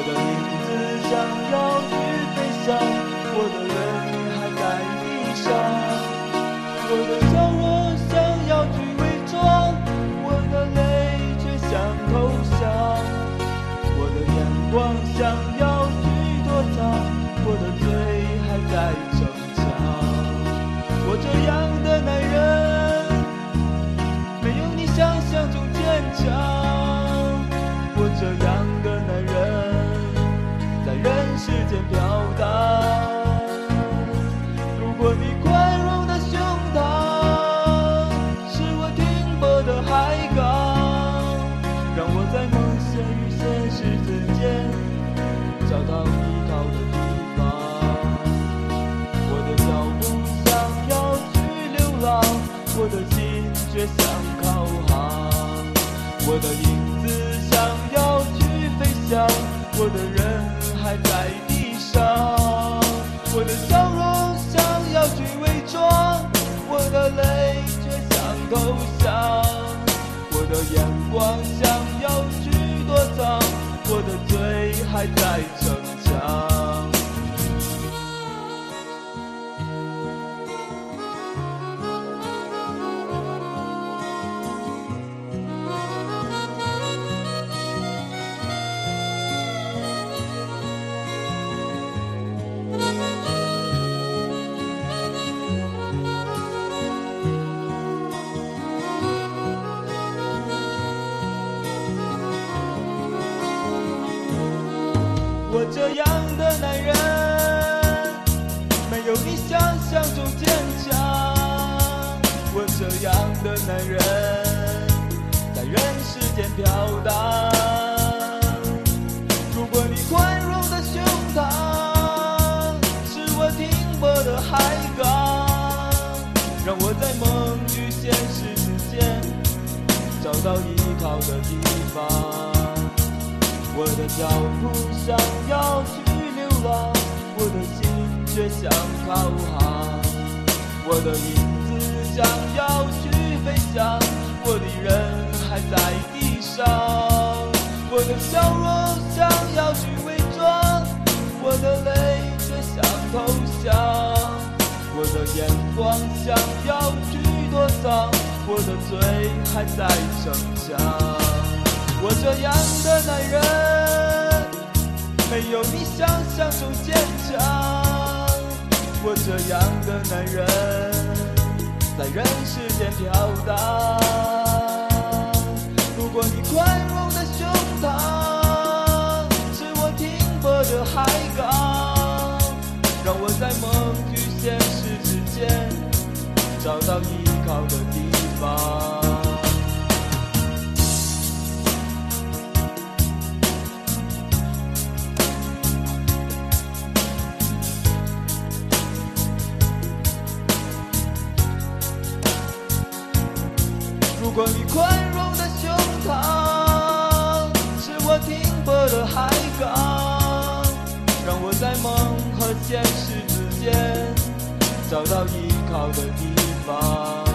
我的影子想要去飞翔，我的泪还在地上。我的笑容想要去伪装，我的泪却想投降。我的眼光想要去躲藏，我的嘴还在逞强。我这样的男。与现实之间找到依靠的地方。我的脚步想要去流浪，我的心却想靠航。我的影子想要去飞翔，我的人还在地上。我的笑容想要去伪装，我的泪却想投降。我的眼光还在逞强。这样的男人，没有你想象中坚强。我这样的男人，在人世间飘荡。如果你宽容的胸膛，是我停泊的海港，让我在梦与现实之间找到依靠的地方。我的脚步想要去流浪，我的心却想靠航。我的影子想要去飞翔，我的人还在地上。我的笑容想要去伪装，我的泪却想投降。我的眼光想要去躲藏，我的嘴还在逞强。我这样的男人，没有你想象中坚强。我这样的男人，在人世间飘荡。如果你宽容的胸膛，是我停泊的海港，让我在梦与现实之间找到依靠的地方。如果你宽容的胸膛是我停泊的海港，让我在梦和现实之间找到依靠的地方。